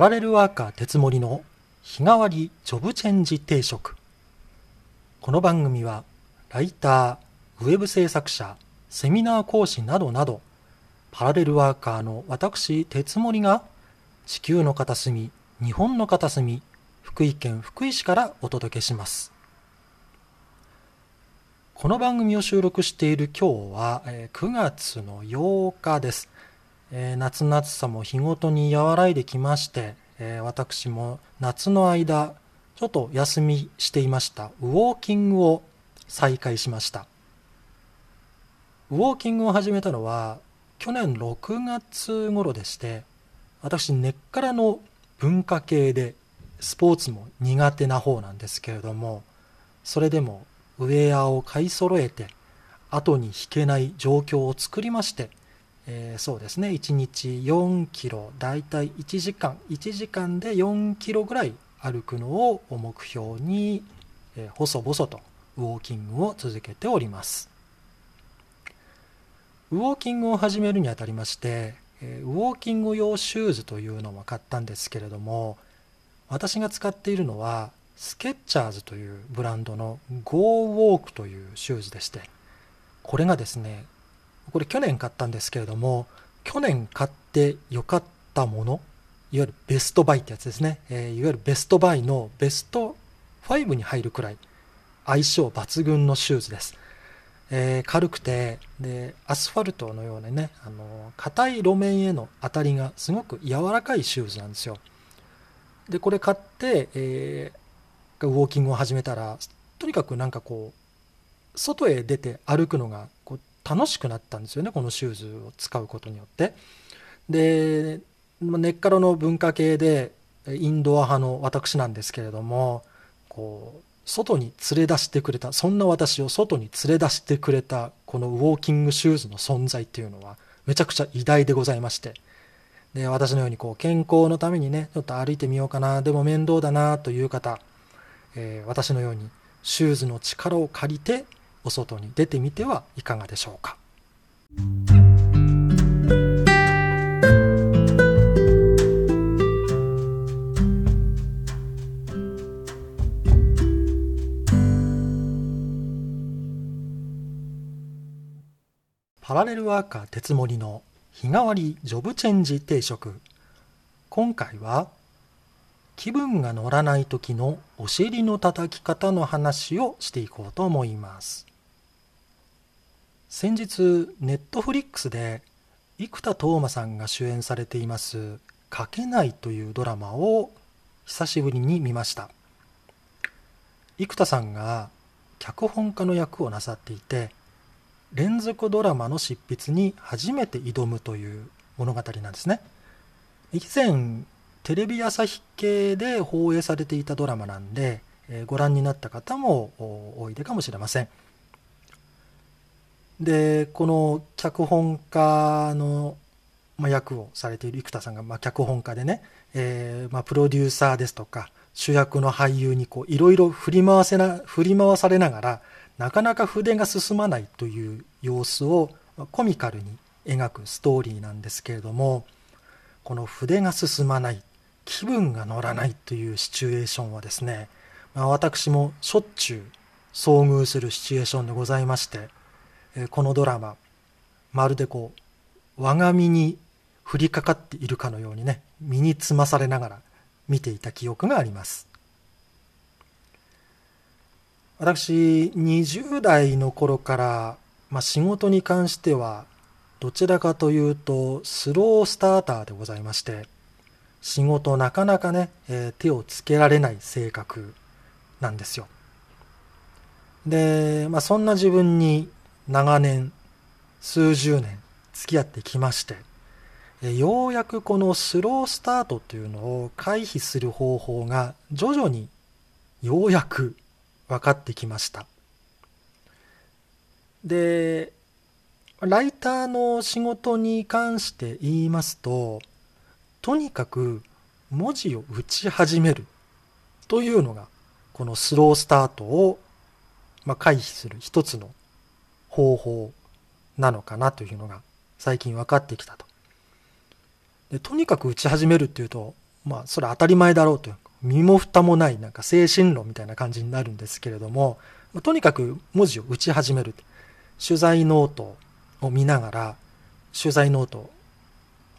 パラレルワーカー鉄森の日替わりジョブチェンジ定食。この番組はライター、ウェブ制作者、セミナー講師などなどパラレルワーカーの私鉄森が地球の片隅、日本の片隅、福井県福井市からお届けします。この番組を収録している今日は9月の8日です。えー、夏の暑さも日ごとに和らいできまして、えー、私も夏の間ちょっと休みしていました。ウォーキングを再開しました。ウォーキングを始めたのは去年6月頃でして私根っからの文化系でスポーツも苦手な方なんですけれどもそれでもウェアを買い揃えて後に引けない状況を作りましてえー、そうですね。1日4キロだいたい1時間1時間で4キロぐらい歩くのを目標に、えー、細々とウォーキングを続けております。ウォーキングを始めるにあたりまして、えー、ウォーキング用シューズというのも買ったんですけれども私が使っているのはスケッチャーズというブランドの Go Walk というシューズでしてこれがですねこれ去年買ったんですけれども、去年買って良かったもの、いわゆるベストバイってやつですね。えー、いわゆるベストバイのベスト5に入るくらい相性抜群のシューズです。えー、軽くて、で、アスファルトのようなね、あの、硬い路面への当たりがすごく柔らかいシューズなんですよ。で、これ買って、えー、ウォーキングを始めたら、とにかくなんかこう、外へ出て歩くのがこう楽しくなったんですよねこのシューズを使うことによって。で根っからの文化系でインドア派の私なんですけれどもこう外に連れ出してくれたそんな私を外に連れ出してくれたこのウォーキングシューズの存在っていうのはめちゃくちゃ偉大でございまして。で私のようにこう健康のためにねちょっと歩いてみようかなでも面倒だなという方、えー、私のようにシューズの力を借りてお外に出てみてはいかがでしょうか。パラレルワーカー鉄森の日替わりジョブチェンジ定食今回は気分が乗らない時のお尻の叩き方の話をしていこうと思います先日ネットフリックスで生田斗真さんが主演されています「書けない」というドラマを久しぶりに見ました。生田さんが脚本家の役をなさっていて連続ドラマの執筆に初めて挑むという物語なんですね。以前テレビ朝日系で放映されていたドラマなんでご覧になった方も多いでかもしれません。でこの脚本家の、まあ、役をされている生田さんが、まあ、脚本家でね、えーまあ、プロデューサーですとか主役の俳優にいろいろ振り回せな振り回されながらなかなか筆が進まないという様子をコミカルに描くストーリーなんですけれどもこの筆が進まない気分が乗らないというシチュエーションはですね、まあ、私もしょっちゅう遭遇するシチュエーションでございましてこのドラマまるでこう我が身に降りかかっているかのようにね身につまされながら見ていた記憶があります。私20代の頃から、まあ、仕事に関してはどちらかというとスロースターターでございまして仕事なかなかね、え、手をつけられない性格なんですよ。で、まあ、そんな自分に長年数十年付き合ってきましてようやくこのスロースタートというのを回避する方法が徐々にようやく分かってきました。でライターの仕事に関して言いますととにかく文字を打ち始めるというのがこのスロースタートをま回避する一つの方法なのかなというのが最近分かってきたと。でとにかく打ち始めるっていうとまあそれ当たり前だろうという身も蓋もないなんか精神論みたいな感じになるんですけれども、ま、とにかく文字を打ち始める取材ノートを見ながら取材ノート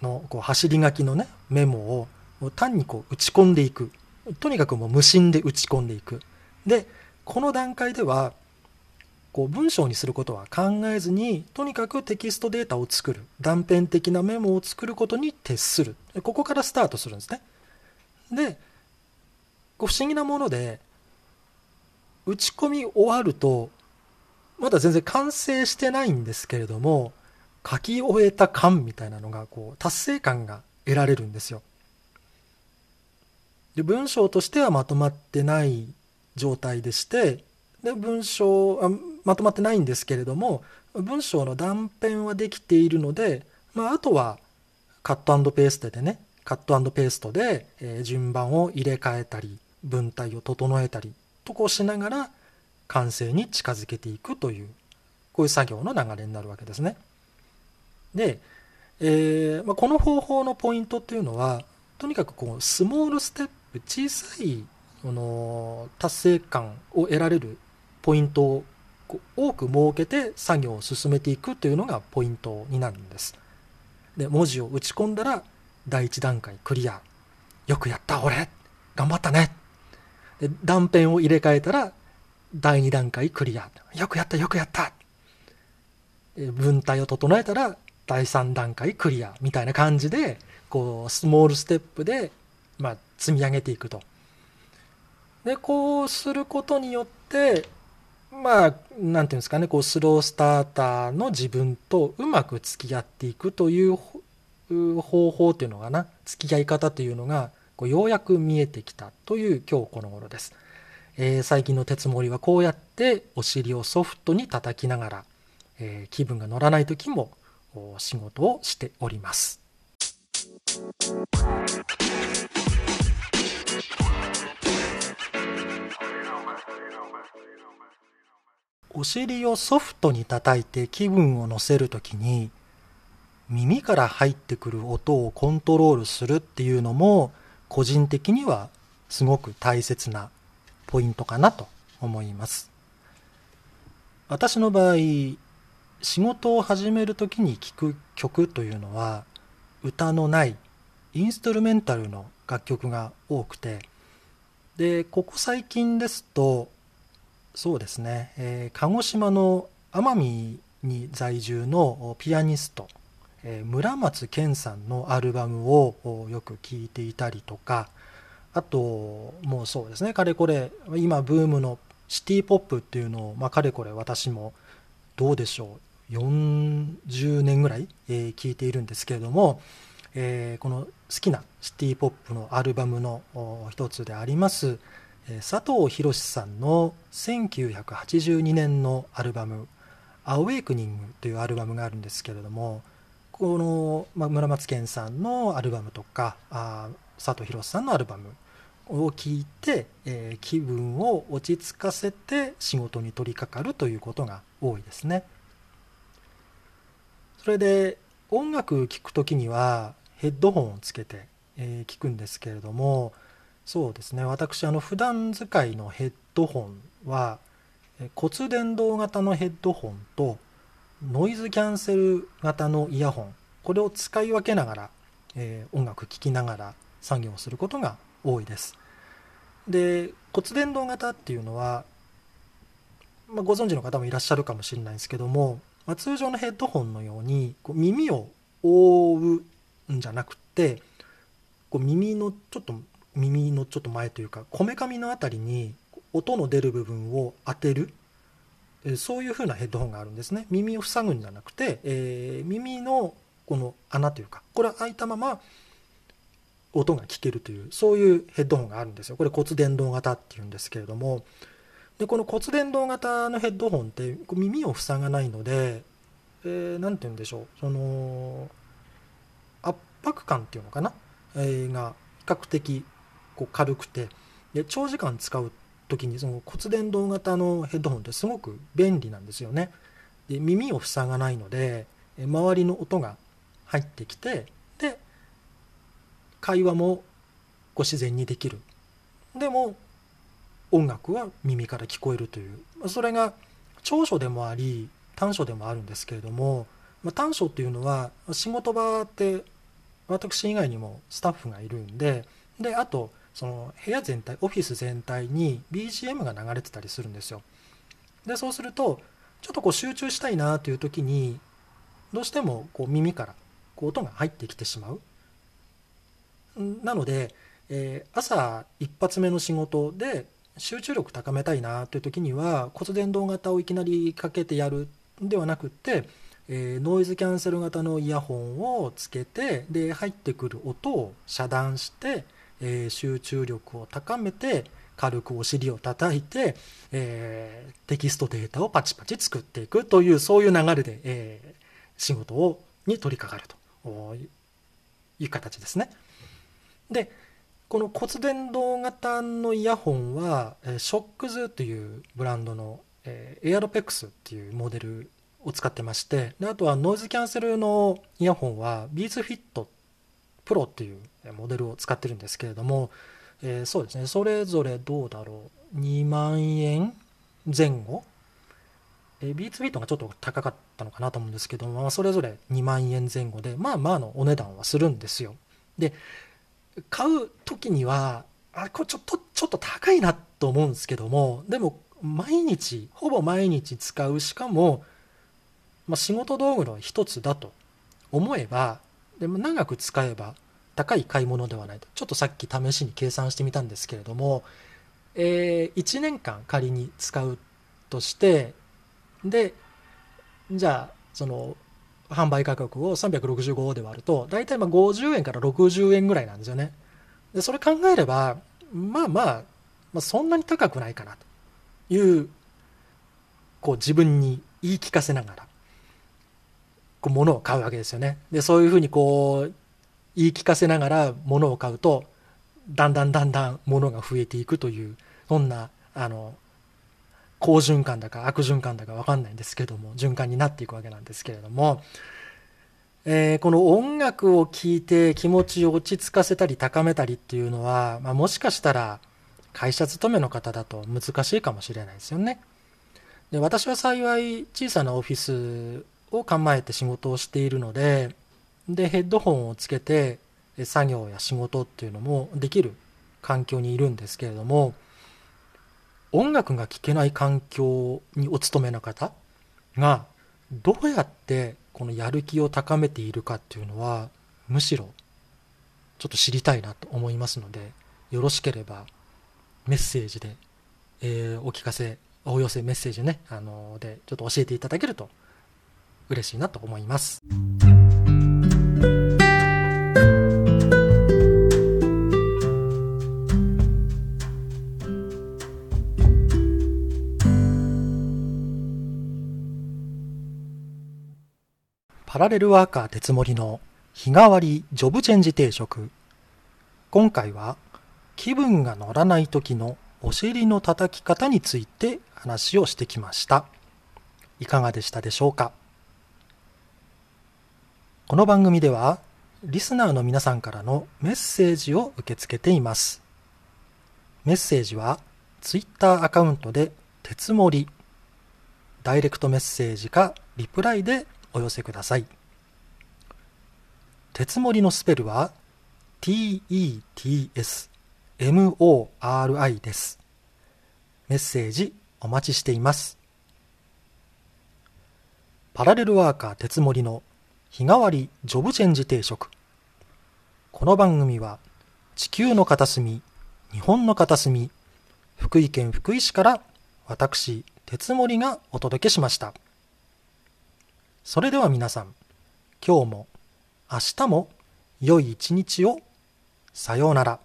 のこう走り書きのねメモを単にこう打ち込んでいく。とにかくもう無心で打ち込んでいく。でこの段階ではこう文章にすることは考えずにとにかくテキストデータを作る。断片的なメモを作ることに徹する。ここからスタートするんですね。で不思議なもので打ち込み終わるとまだ全然完成してないんですけれども書き終えた感みたいなのがこう達成感が得られるんですよ。で文章としてはまとまってない状態でしてで文章まとまってないんですけれども文章の断片はできているので、まあ、あとはカットペーストでねカットペーストで、え順番を入れ替えたり文体を整えたりとこうしながら完成に近づけていくというこういう作業の流れになるわけですね。で、えー、まあ、この方法のポイントっていうのはとにかくこうスモールステップ小さいこの達成感を得られるポイントを多く設けて作業を進めていくというのがポイントになるんです。で文字を打ち込んだら第1段階クリア。よくやった俺。頑張ったね。で断片を入れ替えたら第2段階クリア。よくやったよくやった。文体を整えたら第3段階クリア。みたいな感じでこうスモールステップで、まあ、積み上げていくと。でこうすることによってまあ何ていうんですかねこうスロースターターの自分とうまく付き合っていくという方法というのかな付き合い方というのがこうようやく見えてきたという今日この頃です。えー、最近の鉄森はこうやってお尻をソフトに叩きながら、えー、気分が乗らない時も仕事をしております。お尻をソフトに叩いて気分を乗せるときに耳から入ってくる音をコントロールするっていうのも個人的にはすごく大切なポイントかなと思います。私の場合仕事を始める時に聴く曲というのは歌のないインストゥルメンタルの楽曲が多くてでここ最近ですとそうですね、えー、鹿児島の奄美に在住のピアニスト、えー、村松健さんのアルバムをよく聴いていたりとかあともうそうですね。かれこれ今ブームのシティポップっていうのを、まあ、かれこれ私もどうでしょう。40年ぐらい、えー、聞いているんですけれども、えー、この好きなシティポップのアルバムの一つであります、佐藤博さんの1982年のアルバム「アウェイクニング」というアルバムがあるんですけれどもこの、ま、村松健さんのアルバムとかあ佐藤博さんのアルバムを聞いて、え、気分を落ち着かせて仕事に取り掛かるということが多いですね。それで音楽聴く時にはヘッドホンをつけて、えー、聞くんですけれどもそうですね。私あの普段使いのヘッドホンは骨伝導型のヘッドホンとノイズキャンセル型のイヤホンこれを使い分けながら、えー、音楽聴きながら作業することが多いです。で骨伝導型っていうのは、まあ、ご存知の方もいらっしゃるかもしれないですけどもまあ、通常のヘッドホンのようにこう耳を覆うんじゃなくてこう耳のちょっと耳のちょっと前というかこめかみの辺りに音の出る部分を当てる。そういう風なヘッドホンがあるんですね。耳を塞ぐんじゃなくて、えー、耳のこの穴というかこれは開いたまま音が聞けるというそういうヘッドホンがあるんですよ。これ骨伝導型っていうんですけれども。でこの骨伝導型のヘッドホンって耳を塞がないので何、えー、て言うんでしょう。その圧迫感っていうのかな、えー、が比較的こう軽くて。で長時間使う時にその骨伝導型のヘッドホンってすごく便利なんですよね。で耳を塞がないので周りの音が入ってきてで会話もこ自然にできる。でも音楽は耳から聞こえるという。それが長所でもあり短所でもあるんですけれども、まあ、短所っていうのは仕事場って私以外にもスタッフがいるんでであとその部屋全体オフィス全体に BGM が流れてたりするんですよ。でそうするとちょっとこう集中したいなという時にどうしてもこう耳からこう音が入ってきてしまう。なので、えー、朝一発目の仕事で集中力高めたいなという時には骨伝導型をいきなりかけてやるんではなくって、えー、ノイズキャンセル型のイヤホンをつけてで入ってくる音を遮断して、えー、集中力を高めて軽くお尻を叩いて、えー、テキストデータをパチパチ作っていくというそういう流れで、え仕事をに取り掛かるという形ですね。でこの骨伝導型のイヤホンはショックズというブランドのえー、エアロペックスっていうモデルを使ってましてであとはノイズキャンセルのイヤホンはビーズフィットプロっていうモデルを使ってるんですけれども、えー、そうですね。それぞれどうだろう。2万円前後？えビーツフィットがちょっと高かったのかなと思うんですけども、まあ、それぞれ2万円前後でまあまあのお値段はするんですよ。で買う時にはあこれちょっとちょっと高いなと思うんですけどもでも毎日ほぼ毎日使うしかも、まあ、仕事道具の一つだと思えばでも長く使えば高い買い物ではないとちょっとさっき試しに計算してみたんですけれども、えー、1年間仮に使うとしてでじゃあその販売価格を365で割ると大体まあ50円から60円ぐらいなんですよねでそれ考えればまあまあ、まあ、そんなに高くないかなというこう自分に言い聞かせながらこう物を買うわけですよね。でそういうふうにこう言い聞かせながら物を買うとだんだんだんだん物が増えていくというそんなあの好循環だか悪循環だか分かんないんですけども循環になっていくわけなんですけれども、えー、この音楽を聴いて気持ちを落ち着かせたり高めたりっていうのは、まあ、もしかしたら会社勤めの方だと難しいかもしれないですよね。で私は幸い小さなオフィスを構えて仕事をしているのででヘッドホンをつけて作業や仕事っていうのもできる環境にいるんですけれども音楽が聴けない環境にお勤めの方がどうやってこのやる気を高めているかっていうのはむしろちょっと知りたいなと思いますのでよろしければメッセージで、えー、お聞かせ、お寄せメッセージね、あのー、で、ちょっと教えていただけると嬉しいなと思います。パラレルワーカー鉄森の日替わりジョブチェンジ定食。今回は気分が乗らない時のお尻の叩き方について話をしてきました。いかがでしたでしょうか？この番組ではリスナーの皆さんからのメッセージを受け付けています。メッセージは Twitter アカウントで鉄森ダイレクトメッセージかリプライでお寄せください。鉄森のスペルは TETS MORI です。メッセージお待ちしています。パラレルワーカー鉄森の日替わりジョブチェンジ定食。この番組は地球の片隅、日本の片隅、福井県福井市から私、鉄森がお届けしました。それでは皆さん、今日も明日も良い一日をさようなら。